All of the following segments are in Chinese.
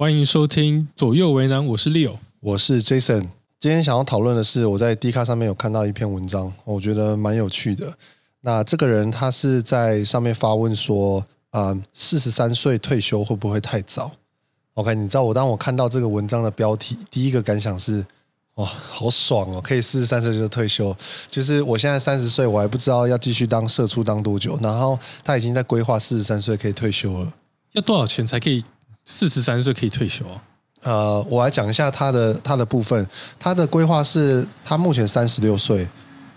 欢迎收听左右为难，我是 Leo。我是 Jason。今天想要讨论的是，我在 D 卡上面有看到一篇文章，我觉得蛮有趣的。那这个人他是在上面发问说，啊、4四十三岁退休会不会太早？OK，你知道我当我看到这个文章的标题，第一个感想是，哇，好爽哦，可以四十三岁就退休。就是我现在三十岁，我还不知道要继续当社畜当多久，然后他已经在规划四十三岁可以退休了。要多少钱才可以四十三岁可以退休？呃，我来讲一下他的他的部分。他的规划是，他目前三十六岁，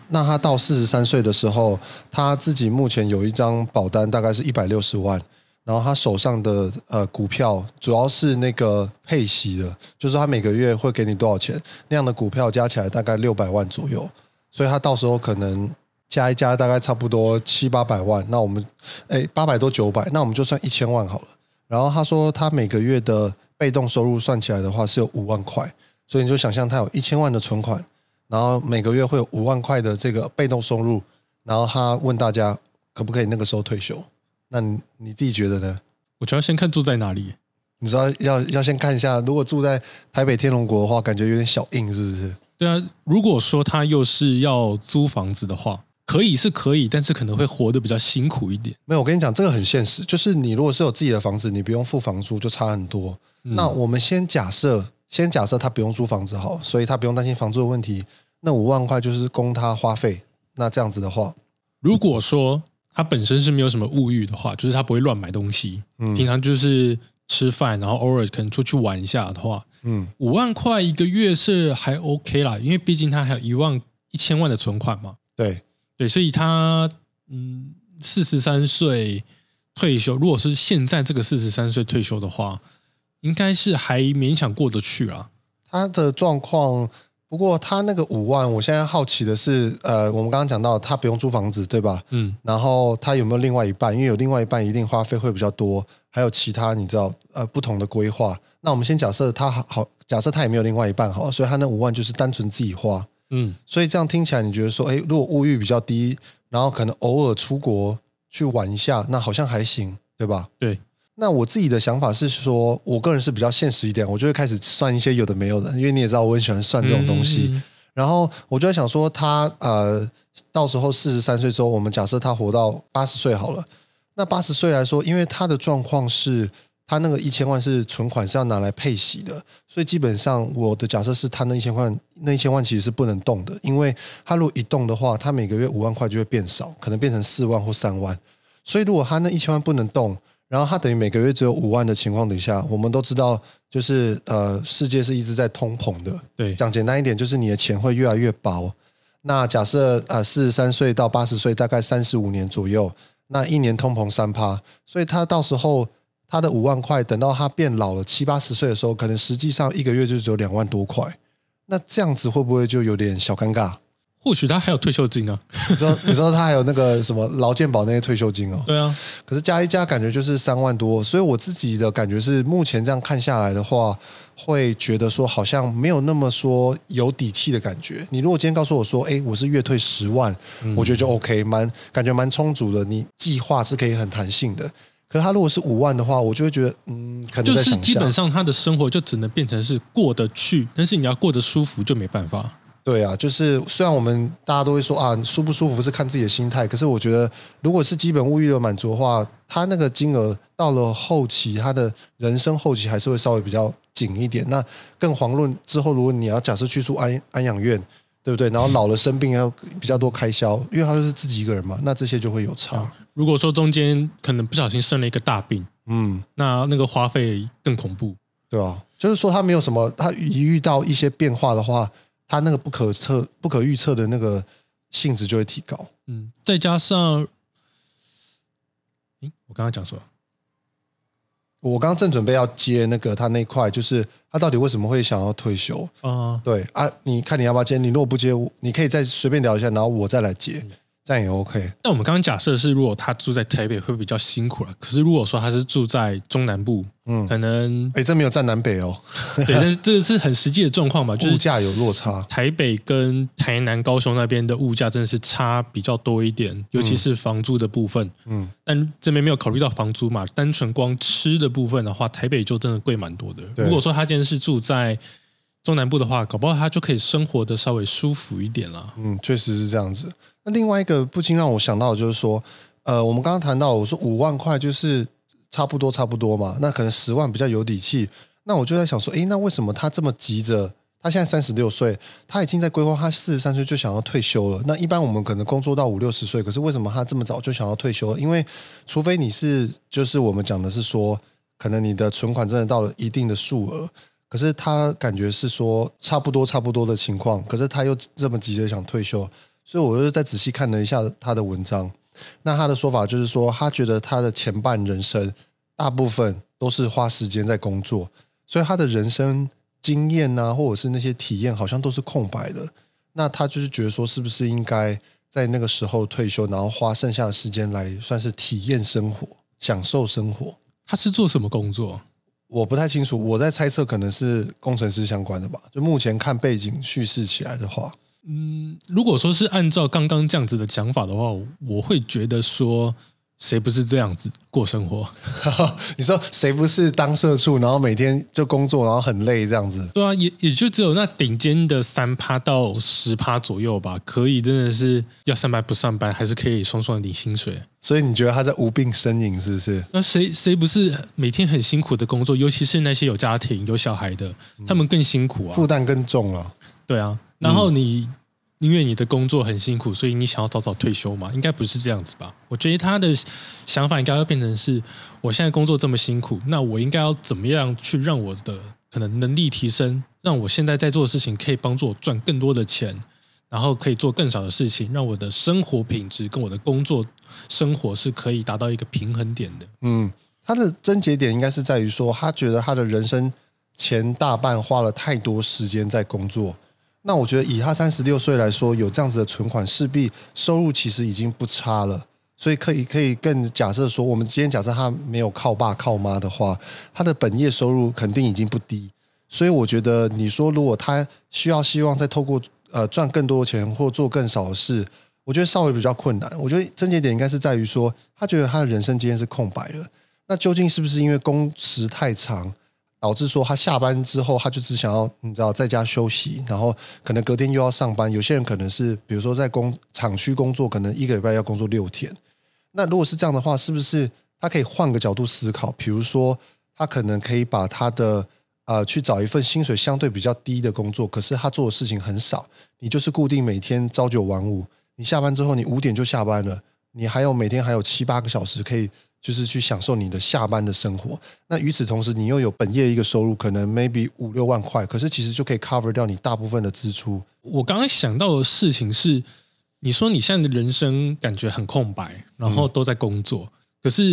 那他到四十三岁的时候，他自己目前有一张保单，大概是一百六十万。然后他手上的呃股票主要是那个配息的，就是他每个月会给你多少钱，那样的股票加起来大概六百万左右，所以他到时候可能加一加大概差不多七八百万。那我们哎八百多九百，那我们就算一千万好了。然后他说他每个月的被动收入算起来的话是有五万块，所以你就想象他有一千万的存款，然后每个月会有五万块的这个被动收入，然后他问大家可不可以那个时候退休？那你你自己觉得呢？我觉得先看住在哪里。你知道要要先看一下，如果住在台北天龙国的话，感觉有点小硬，是不是？对啊，如果说他又是要租房子的话，可以是可以，但是可能会活得比较辛苦一点。没有，我跟你讲，这个很现实，就是你如果是有自己的房子，你不用付房租，就差很多。那我们先假设，先假设他不用租房子好，所以他不用担心房租的问题。那五万块就是供他花费。那这样子的话，如果说他本身是没有什么物欲的话，就是他不会乱买东西，嗯平常就是吃饭，然后偶尔可能出去玩一下的话，嗯，五万块一个月是还 OK 啦，因为毕竟他还有一万一千万的存款嘛。对，对，所以他嗯，四十三岁退休，如果是现在这个四十三岁退休的话，应该是还勉强过得去啊。他的状况，不过他那个五万，我现在好奇的是，呃，我们刚刚讲到他不用租房子，对吧？嗯，然后他有没有另外一半？因为有另外一半，一定花费会比较多，还有其他你知道呃不同的规划。那我们先假设他好好，假设他也没有另外一半好，所以他那五万就是单纯自己花。嗯，所以这样听起来，你觉得说，哎，如果物欲比较低，然后可能偶尔出国去玩一下，那好像还行，对吧？对，那我自己的想法是说，我个人是比较现实一点，我就会开始算一些有的没有的，因为你也知道我很喜欢算这种东西。嗯然后我就在想说他，呃，到时候四十三岁之后，我们假设他活到八十岁好了。那八十岁来说，因为他的状况是，他那个一千万是存款是要拿来配息的，所以基本上我的假设是他那一千万，那一千万其实是不能动的，因为他如果一动的话，他每个月五万块就会变少，可能变成四万或三万。所以如果他那一千万不能动，然后他等于每个月只有五万的情况底下，我们都知道，就是呃，世界是一直在通膨的。对，讲简单一点，就是你的钱会越来越薄。那假设啊，四十三岁到八十岁，大概三十五年左右，那一年通膨三趴，所以他到时候他的五万块，等到他变老了七八十岁的时候，可能实际上一个月就只有两万多块。那这样子会不会就有点小尴尬？或许他还有退休金啊。你说，你说他还有那个什么劳健保那些退休金哦？对啊，可是加一加，感觉就是三万多，所以我自己的感觉是，目前这样看下来的话，会觉得说好像没有那么说有底气的感觉。你如果今天告诉我说，哎，我是月退十万，我觉得就 OK，蛮感觉蛮充足的，你计划是可以很弹性的。可是他如果是五万的话，我就会觉得，嗯，可能就是基本上他的生活就只能变成是过得去，但是你要过得舒服就没办法。对啊，就是虽然我们大家都会说啊，舒不舒服是看自己的心态，可是我觉得，如果是基本物欲的满足的话，他那个金额到了后期，他的人生后期还是会稍微比较紧一点。那更遑论之后，如果你要假设去住安安养院，对不对？然后老了生病要比较多开销，因为他就是自己一个人嘛，那这些就会有差。如果说中间可能不小心生了一个大病，嗯，那那个花费更恐怖。对啊，就是说他没有什么，他一遇到一些变化的话，他那个不可测、不可预测的那个性质就会提高。嗯，再加上，诶，我刚刚讲什么？我刚刚正准备要接那个他那块，就是他到底为什么会想要退休？啊、对啊，你看你要不要接？你如果不接，你可以再随便聊一下，然后我再来接。这样也 OK。那我们刚刚假设是，如果他住在台北会比较辛苦了。可是如果说他是住在中南部，嗯，可能哎，这没有占南北哦。对，但是这个是很实际的状况吧，就是物价有落差。台北跟台南、高雄那边的物价真的是差比较多一点，尤其是房租的部分。嗯，但这边没有考虑到房租嘛，单纯光吃的部分的话，台北就真的贵蛮多的。如果说他今天是住在中南部的话，搞不好他就可以生活的稍微舒服一点了。嗯，确实是这样子。那另外一个不禁让我想到的就是说，呃，我们刚刚谈到，我说五万块就是差不多差不多嘛，那可能十万比较有底气。那我就在想说，诶，那为什么他这么急着？他现在三十六岁，他已经在规划他四十三岁就想要退休了。那一般我们可能工作到五六十岁，可是为什么他这么早就想要退休？因为除非你是，就是我们讲的是说，可能你的存款真的到了一定的数额，可是他感觉是说差不多差不多的情况，可是他又这么急着想退休。所以，我又再仔细看了一下他的文章。那他的说法就是说，他觉得他的前半人生大部分都是花时间在工作，所以他的人生经验啊，或者是那些体验，好像都是空白的。那他就是觉得说，是不是应该在那个时候退休，然后花剩下的时间来算是体验生活、享受生活？他是做什么工作？我不太清楚。我在猜测，可能是工程师相关的吧。就目前看背景叙事起来的话。嗯，如果说是按照刚刚这样子的讲法的话，我会觉得说，谁不是这样子过生活？你说谁不是当社畜，然后每天就工作，然后很累这样子？对啊，也也就只有那顶尖的三趴到十趴左右吧，可以真的是要上班不上班，还是可以双双领薪水。所以你觉得他在无病呻吟是不是？那谁谁不是每天很辛苦的工作？尤其是那些有家庭有小孩的，他们更辛苦啊，负担更重了。对啊。然后你因为你的工作很辛苦，所以你想要早早退休嘛？应该不是这样子吧？我觉得他的想法应该要变成是：我现在工作这么辛苦，那我应该要怎么样去让我的可能能力提升，让我现在在做的事情可以帮助我赚更多的钱，然后可以做更少的事情，让我的生活品质跟我的工作生活是可以达到一个平衡点的。嗯，他的症结点应该是在于说，他觉得他的人生前大半花了太多时间在工作。那我觉得以他三十六岁来说，有这样子的存款，势必收入其实已经不差了。所以可以可以更假设说，我们今天假设他没有靠爸靠妈的话，他的本业收入肯定已经不低。所以我觉得你说如果他需要希望再透过呃赚更多的钱或做更少的事，我觉得稍微比较困难。我觉得症结点应该是在于说，他觉得他的人生今天是空白了。那究竟是不是因为工时太长？导致说他下班之后，他就只想要你知道在家休息，然后可能隔天又要上班。有些人可能是比如说在工厂区工作，可能一个礼拜要工作六天。那如果是这样的话，是不是他可以换个角度思考？比如说，他可能可以把他的呃去找一份薪水相对比较低的工作，可是他做的事情很少。你就是固定每天朝九晚五，你下班之后你五点就下班了，你还有每天还有七八个小时可以。就是去享受你的下班的生活。那与此同时，你又有本业一个收入，可能 maybe 五六万块，可是其实就可以 cover 掉你大部分的支出。我刚刚想到的事情是，你说你现在的人生感觉很空白，然后都在工作。可是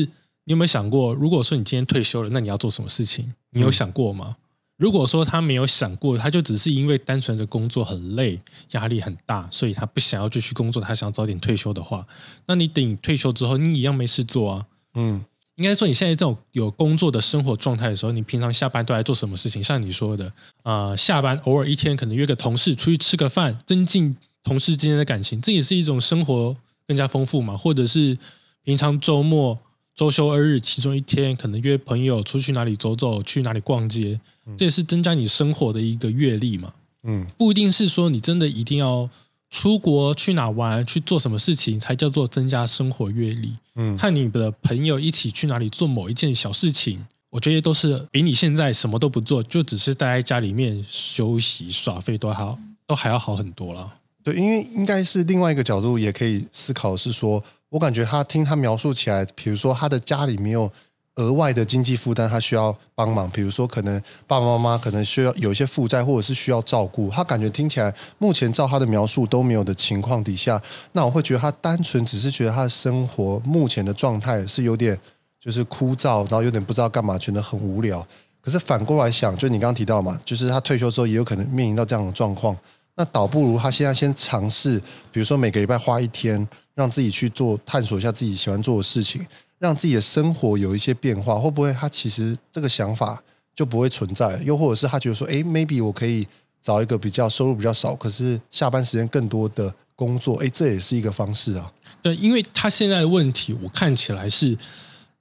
你有没有想过，如果说你今天退休了，那你要做什么事情？你有想过吗？如果说他没有想过，他就只是因为单纯的工作很累、压力很大，所以他不想要继续工作，他想要早点退休的话，那你等退休之后，你一样没事做啊。嗯，应该说你现在这种有工作的生活状态的时候，你平常下班都在做什么事情？像你说的，啊，下班偶尔一天可能约个同事出去吃个饭，增进同事之间的感情，这也是一种生活更加丰富嘛。或者是平常周末、周休二日其中一天，可能约朋友出去哪里走走，去哪里逛街，这也是增加你生活的一个阅历嘛。嗯，不一定是说你真的一定要。出国去哪玩，去做什么事情才叫做增加生活阅历？嗯，和你的朋友一起去哪里做某一件小事情，我觉得都是比你现在什么都不做，就只是待在家里面休息耍废都好，都还要好很多了。对，因为应该是另外一个角度也可以思考，是说我感觉他听他描述起来，比如说他的家里没有。额外的经济负担，他需要帮忙，比如说可能爸爸妈妈可能需要有一些负债，或者是需要照顾。他感觉听起来，目前照他的描述都没有的情况底下，那我会觉得他单纯只是觉得他的生活目前的状态是有点就是枯燥，然后有点不知道干嘛，觉得很无聊。可是反过来想，就你刚刚提到嘛，就是他退休之后也有可能面临到这样的状况，那倒不如他现在先尝试，比如说每个礼拜花一天。让自己去做探索一下自己喜欢做的事情，让自己的生活有一些变化，会不会他其实这个想法就不会存在？又或者是他觉得说，哎，maybe 我可以找一个比较收入比较少，可是下班时间更多的工作，哎，这也是一个方式啊。对，因为他现在的问题，我看起来是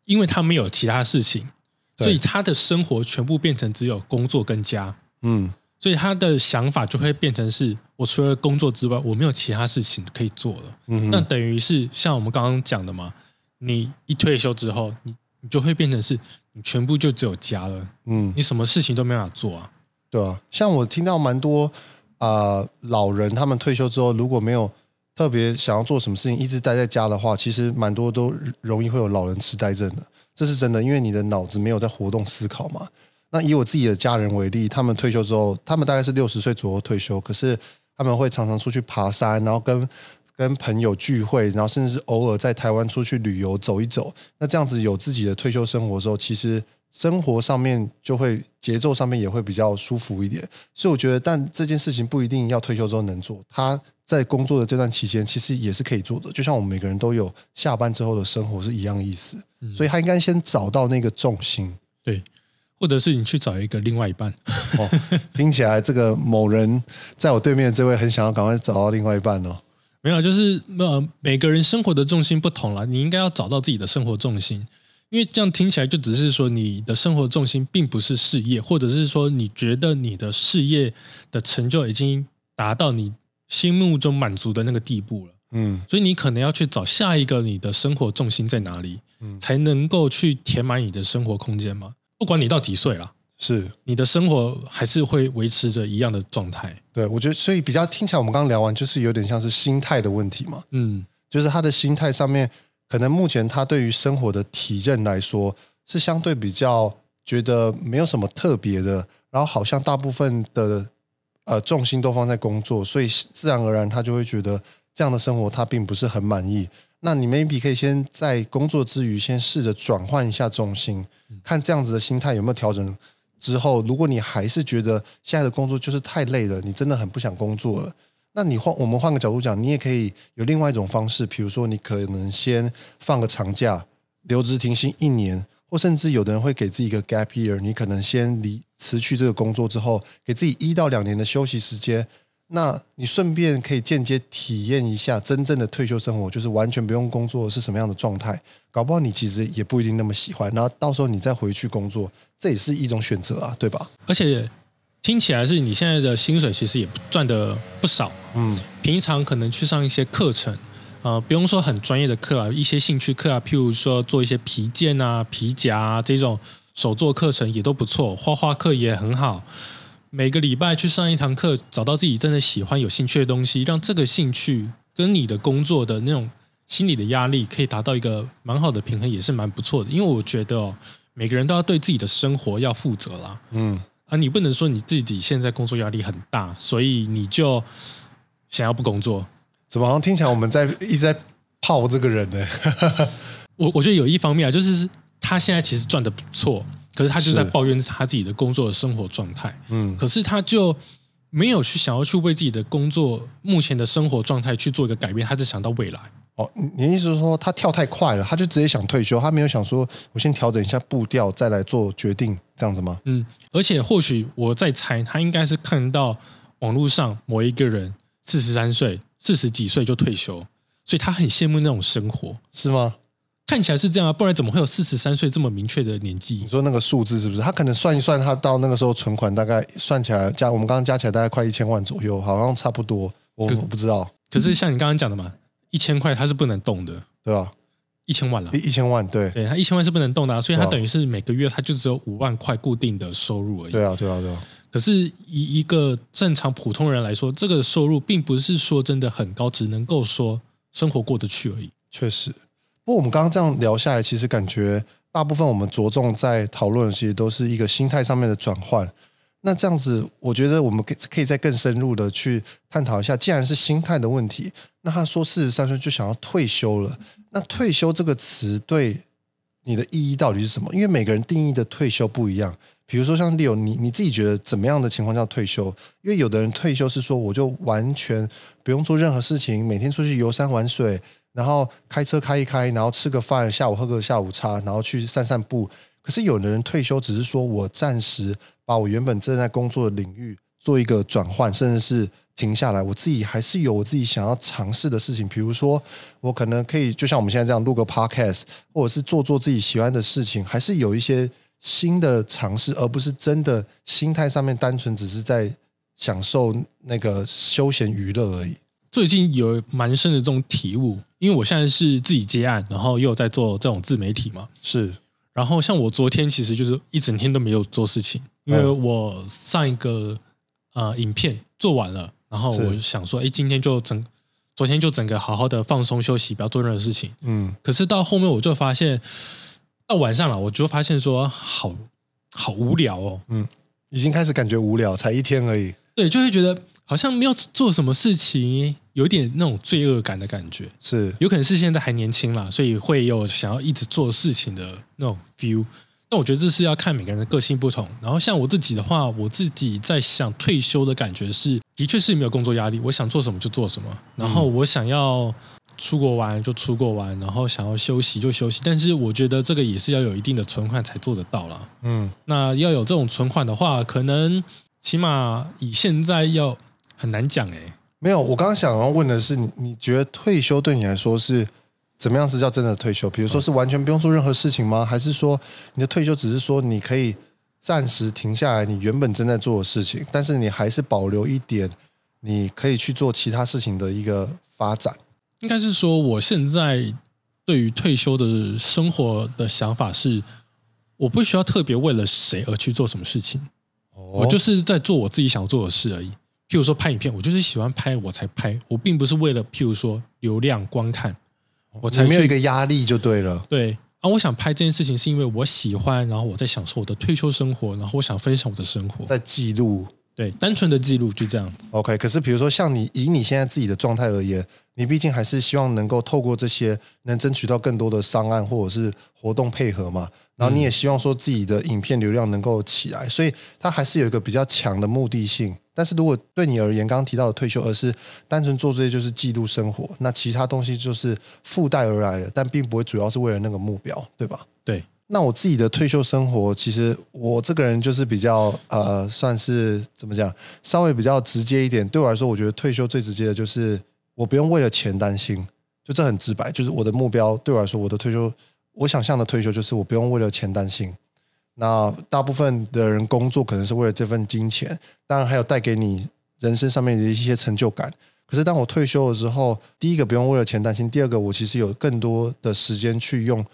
因为他没有其他事情，所以他的生活全部变成只有工作跟家。嗯。所以他的想法就会变成是：我除了工作之外，我没有其他事情可以做了。嗯，那等于是像我们刚刚讲的嘛，你一退休之后，你你就会变成是你全部就只有家了。嗯，你什么事情都没法做啊。对啊，像我听到蛮多啊老人，他们退休之后如果没有特别想要做什么事情，一直待在家的话，其实蛮多都容易会有老人痴呆症的。这是真的，因为你的脑子没有在活动思考嘛。那以我自己的家人为例，他们退休之后，他们大概是六十岁左右退休，可是他们会常常出去爬山，然后跟跟朋友聚会，然后甚至是偶尔在台湾出去旅游走一走。那这样子有自己的退休生活的时候，其实生活上面就会节奏上面也会比较舒服一点。所以我觉得，但这件事情不一定要退休之后能做，他在工作的这段期间其实也是可以做的。就像我们每个人都有下班之后的生活是一样的意思。所以他应该先找到那个重心。对。或者是你去找一个另外一半，哦听起来这个某人在我对面这位很想要赶快找到另外一半哦。没有，就是呃，每个人生活的重心不同了，你应该要找到自己的生活重心，因为这样听起来就只是说你的生活重心并不是事业，或者是说你觉得你的事业的成就已经达到你心目中满足的那个地步了。嗯，所以你可能要去找下一个你的生活重心在哪里，嗯，才能够去填满你的生活空间嘛。不管你到几岁了，是你的生活还是会维持着一样的状态。对，我觉得所以比较听起来，我们刚刚聊完就是有点像是心态的问题嘛。嗯，就是他的心态上面，可能目前他对于生活的体认来说是相对比较觉得没有什么特别的，然后好像大部分的呃重心都放在工作，所以自然而然他就会觉得这样的生活他并不是很满意。那你 maybe 可以先在工作之余，先试着转换一下重心，看这样子的心态有没有调整。之后，如果你还是觉得现在的工作就是太累了，你真的很不想工作了，那你换我们换个角度讲，你也可以有另外一种方式，比如说你可能先放个长假，留职停薪一年，或甚至有的人会给自己一个 gap year，你可能先离辞去这个工作之后，给自己一到两年的休息时间。那你顺便可以间接体验一下真正的退休生活，就是完全不用工作是什么样的状态。搞不好你其实也不一定那么喜欢，然后到时候你再回去工作，这也是一种选择啊，对吧？而且听起来是你现在的薪水其实也赚的不少，嗯，平常可能去上一些课程，呃，不用说很专业的课啊，一些兴趣课啊，譬如说做一些皮件啊、皮夹啊这种手作课程也都不错，画画课也很好。每个礼拜去上一堂课，找到自己真的喜欢、有兴趣的东西，让这个兴趣跟你的工作的那种心理的压力可以达到一个蛮好的平衡，也是蛮不错的。因为我觉得哦，每个人都要对自己的生活要负责啦。嗯，啊，你不能说你自己现在工作压力很大，所以你就想要不工作？怎么好像听起来我们在一直在泡这个人呢？我我觉得有一方面啊，就是他现在其实赚的不错。可是他就在抱怨他自己的工作的生活状态，嗯，可是他就没有去想要去为自己的工作目前的生活状态去做一个改变，他只想到未来。哦，你意思是说他跳太快了，他就直接想退休，他没有想说我先调整一下步调再来做决定，这样子吗？嗯，而且或许我在猜，他应该是看到网络上某一个人四十三岁、四十几岁就退休，所以他很羡慕那种生活，是吗？看起来是这样啊，不然怎么会有四十三岁这么明确的年纪？你说那个数字是不是？他可能算一算，他到那个时候存款大概算起来加我们刚刚加起来大概快一千万左右，好像差不多。我我不知道。可是像你刚刚讲的嘛，一千块它是不能动的，对吧？一千万了，一一千万，对，对，他一千万是不能动的，所以他等于是每个月他就只有五万块固定的收入而已。对啊，对啊，对啊。可是以一个正常普通人来说，这个收入并不是说真的很高，只能够说生活过得去而已。确实。不过我们刚刚这样聊下来，其实感觉大部分我们着重在讨论的，其实都是一个心态上面的转换。那这样子，我觉得我们可以可以再更深入的去探讨一下。既然是心态的问题，那他说四十三岁就想要退休了，那退休这个词对你的意义到底是什么？因为每个人定义的退休不一样。比如说像 Leo，你你自己觉得怎么样的情况叫退休？因为有的人退休是说，我就完全不用做任何事情，每天出去游山玩水。然后开车开一开，然后吃个饭，下午喝个下午茶，然后去散散步。可是有的人退休只是说我暂时把我原本正在工作的领域做一个转换，甚至是停下来，我自己还是有我自己想要尝试的事情，比如说我可能可以就像我们现在这样录个 podcast，或者是做做自己喜欢的事情，还是有一些新的尝试，而不是真的心态上面单纯只是在享受那个休闲娱乐而已。最近有蛮深的这种体悟，因为我现在是自己接案，然后又有在做这种自媒体嘛。是，然后像我昨天其实就是一整天都没有做事情，因为我上一个呃影片做完了，然后我想说，哎，今天就整，昨天就整个好好的放松休息，不要做任何事情。嗯。可是到后面我就发现，到晚上了，我就发现说，好好无聊哦。嗯，已经开始感觉无聊，才一天而已。对，就会觉得。好像没有做什么事情，有点那种罪恶感的感觉。是，有可能是现在还年轻啦，所以会有想要一直做事情的那种 feel。那我觉得这是要看每个人的个性不同。然后像我自己的话，我自己在想退休的感觉是，的确是没有工作压力，我想做什么就做什么。然后我想要出国玩就出国玩，然后想要休息就休息。但是我觉得这个也是要有一定的存款才做得到了。嗯，那要有这种存款的话，可能起码以现在要。很难讲哎，没有，我刚刚想要问的是，你你觉得退休对你来说是怎么样是叫真的退休？比如说是完全不用做任何事情吗？还是说你的退休只是说你可以暂时停下来你原本正在做的事情，但是你还是保留一点你可以去做其他事情的一个发展？应该是说，我现在对于退休的生活的想法是，我不需要特别为了谁而去做什么事情，我就是在做我自己想做的事而已。譬如说拍影片，我就是喜欢拍我才拍，我并不是为了譬如说流量观看，我才没有一个压力就对了。对啊，我想拍这件事情是因为我喜欢，然后我在享受我的退休生活，然后我想分享我的生活，在记录，对，单纯的记录就这样子。OK，可是比如说像你以你现在自己的状态而言，你毕竟还是希望能够透过这些能争取到更多的商案或者是活动配合嘛，然后你也希望说自己的影片流量能够起来，所以它还是有一个比较强的目的性。但是如果对你而言，刚刚提到的退休，而是单纯做这些就是记录生活，那其他东西就是附带而来的，但并不会主要是为了那个目标，对吧？对。那我自己的退休生活，其实我这个人就是比较呃，算是怎么讲，稍微比较直接一点。对我来说，我觉得退休最直接的就是我不用为了钱担心，就这很直白，就是我的目标对我来说，我的退休，我想象的退休就是我不用为了钱担心。那大部分的人工作可能是为了这份金钱，当然还有带给你人生上面的一些成就感。可是当我退休了之后，第一个不用为了钱担心，第二个我其实有更多的时间去用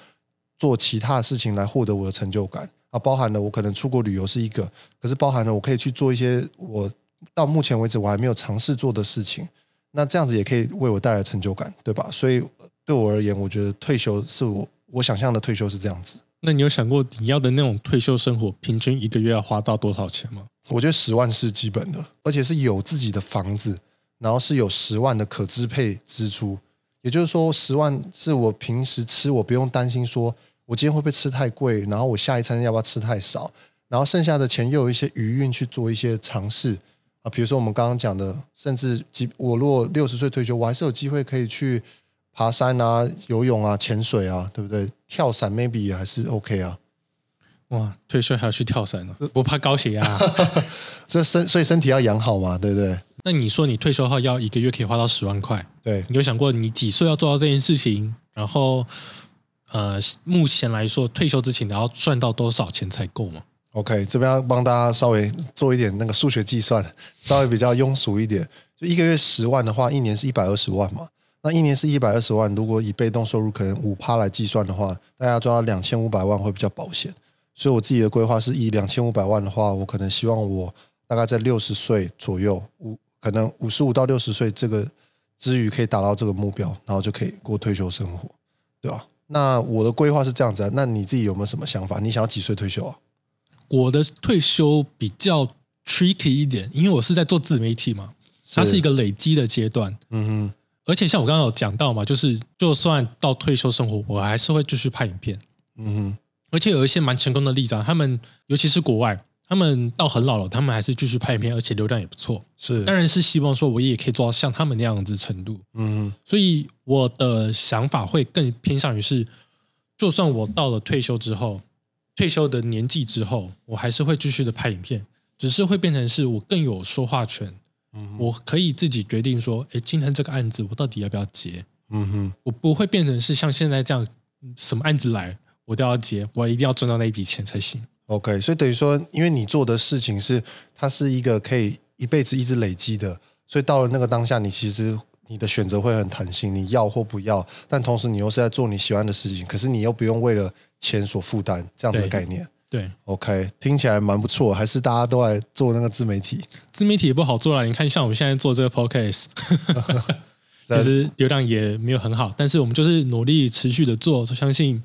做其他事情来获得我的成就感啊，包含了我可能出国旅游是一个，可是包含了我可以去做一些我到目前为止我还没有尝试做的事情，那这样子也可以为我带来成就感，对吧？所以对我而言，我觉得退休是我我想象的退休是这样子。那你有想过你要的那种退休生活，平均一个月要花到多少钱吗？我觉得十万是基本的，而且是有自己的房子，然后是有十万的可支配支出。也就是说，十万是我平时吃，我不用担心说我今天会不会吃太贵，然后我下一餐要不要吃太少，然后剩下的钱又有一些余韵去做一些尝试啊。比如说我们刚刚讲的，甚至几我如果六十岁退休，我还是有机会可以去。爬山啊，游泳啊，潜水啊，对不对？跳伞 maybe 也还是 OK 啊。哇，退休还要去跳伞呢？不怕高血压？这身所以身体要养好嘛，对不对？那你说你退休后要一个月可以花到十万块，对？你有想过你几岁要做到这件事情？然后呃，目前来说退休之前你要赚到多少钱才够吗？OK，这边要帮大家稍微做一点那个数学计算，稍微比较庸俗一点。就一个月十万的话，一年是一百二十万嘛。那一年是一百二十万，如果以被动收入可能五趴来计算的话，大家抓两千五百万会比较保险。所以我自己的规划是以两千五百万的话，我可能希望我大概在六十岁左右，五可能五十五到六十岁这个之余可以达到这个目标，然后就可以过退休生活，对吧？那我的规划是这样子啊。那你自己有没有什么想法？你想要几岁退休啊？我的退休比较 tricky 一点，因为我是在做自媒体嘛，它是一个累积的阶段。嗯哼。而且像我刚刚有讲到嘛，就是就算到退休生活，我还是会继续拍影片。嗯哼。而且有一些蛮成功的例子，啊他们尤其是国外，他他们到很老了，他们还是继续拍影片，而且流量也不错。是，当然是希望说，我也可以做到像他们那样子程度。嗯所以我的想法会更偏向于是，就算我到了退休之后，退休的年纪之后，我还是会继续的拍影片，只是会变成是我更有说话权，嗯我可以自己决定说，诶，今天这个案子我到底要不要接？嗯哼，我不会变成是像现在这样，什么案子来我都要接，我一定要赚到那一笔钱才行。OK，所以等于说，因为你做的事情是它是一个可以一辈子一直累积的，所以到了那个当下，你其实你的选择会很弹性，你要或不要，但同时你又是在做你喜欢的事情，可是你又不用为了钱所负担这样子的概念。对，OK，听起来蛮不错，还是大家都来做那个自媒体，自媒体也不好做了。你看，像我们现在做这个 podcast，其实流量也没有很好，但是我们就是努力持续的做，相信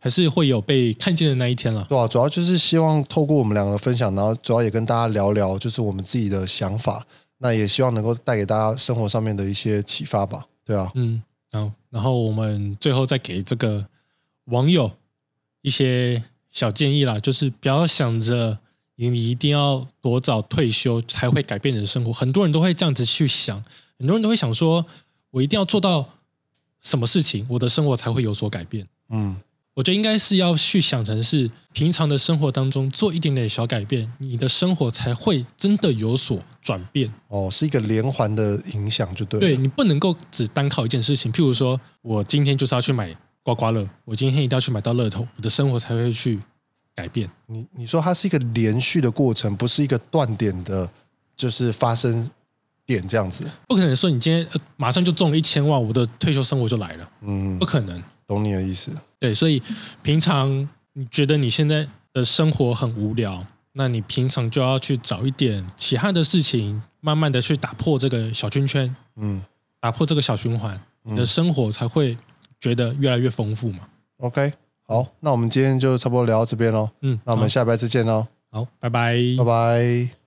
还是会有被看见的那一天了。对啊，主要就是希望透过我们两个的分享，然后主要也跟大家聊聊，就是我们自己的想法，那也希望能够带给大家生活上面的一些启发吧。对啊，嗯，然后然后我们最后再给这个网友一些小建议啦，就是不要想着你一定要多早退休才会改变你的生活，很多人都会这样子去想，很多人都会想说，我一定要做到什么事情，我的生活才会有所改变。嗯，我觉得应该是要去想成是平常的生活当中做一点点小改变，你的生活才会真的有所转变。哦，是一个连环的影响，就对了。对你不能够只单靠一件事情，譬如说我今天就是要去买刮刮乐，我今天一定要去买到乐透，我的生活才会去改变。你你说它是一个连续的过程，不是一个断点的，就是发生点这样子。不可能说你今天、呃、马上就中了一千万，我的退休生活就来了，嗯不，可能。懂你的意思。对，所以平常你觉得你现在的生活很无聊，那你平常就要去找一点其他的事情，慢慢的去打破这个小圈圈，嗯打破这个小循环，你的生活才会觉得越来越丰富嘛。，OK，好，那我们今天就差不多聊到这边喽。嗯，那我们下一拜再见喽，好，好拜拜，拜拜。